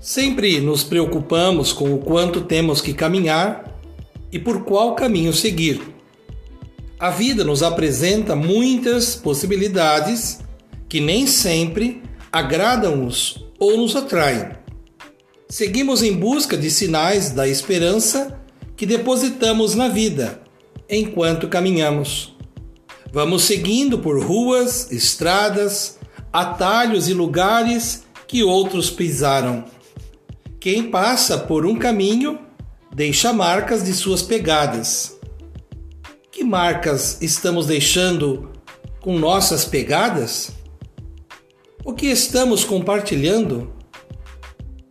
Sempre nos preocupamos com o quanto temos que caminhar e por qual caminho seguir. A vida nos apresenta muitas possibilidades que nem sempre agradam-nos ou nos atraem. Seguimos em busca de sinais da esperança que depositamos na vida enquanto caminhamos. Vamos seguindo por ruas, estradas, atalhos e lugares que outros pisaram. Quem passa por um caminho deixa marcas de suas pegadas. Que marcas estamos deixando com nossas pegadas? O que estamos compartilhando?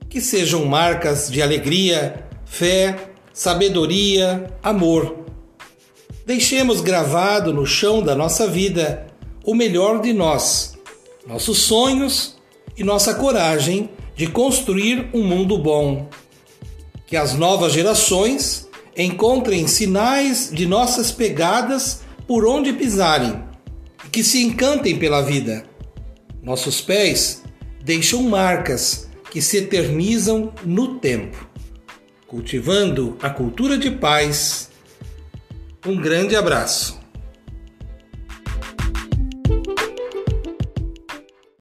Que sejam marcas de alegria, fé, sabedoria, amor. Deixemos gravado no chão da nossa vida o melhor de nós, nossos sonhos e nossa coragem de construir um mundo bom. Que as novas gerações encontrem sinais de nossas pegadas por onde pisarem e que se encantem pela vida. Nossos pés deixam marcas que se eternizam no tempo. Cultivando a cultura de paz. Um grande abraço.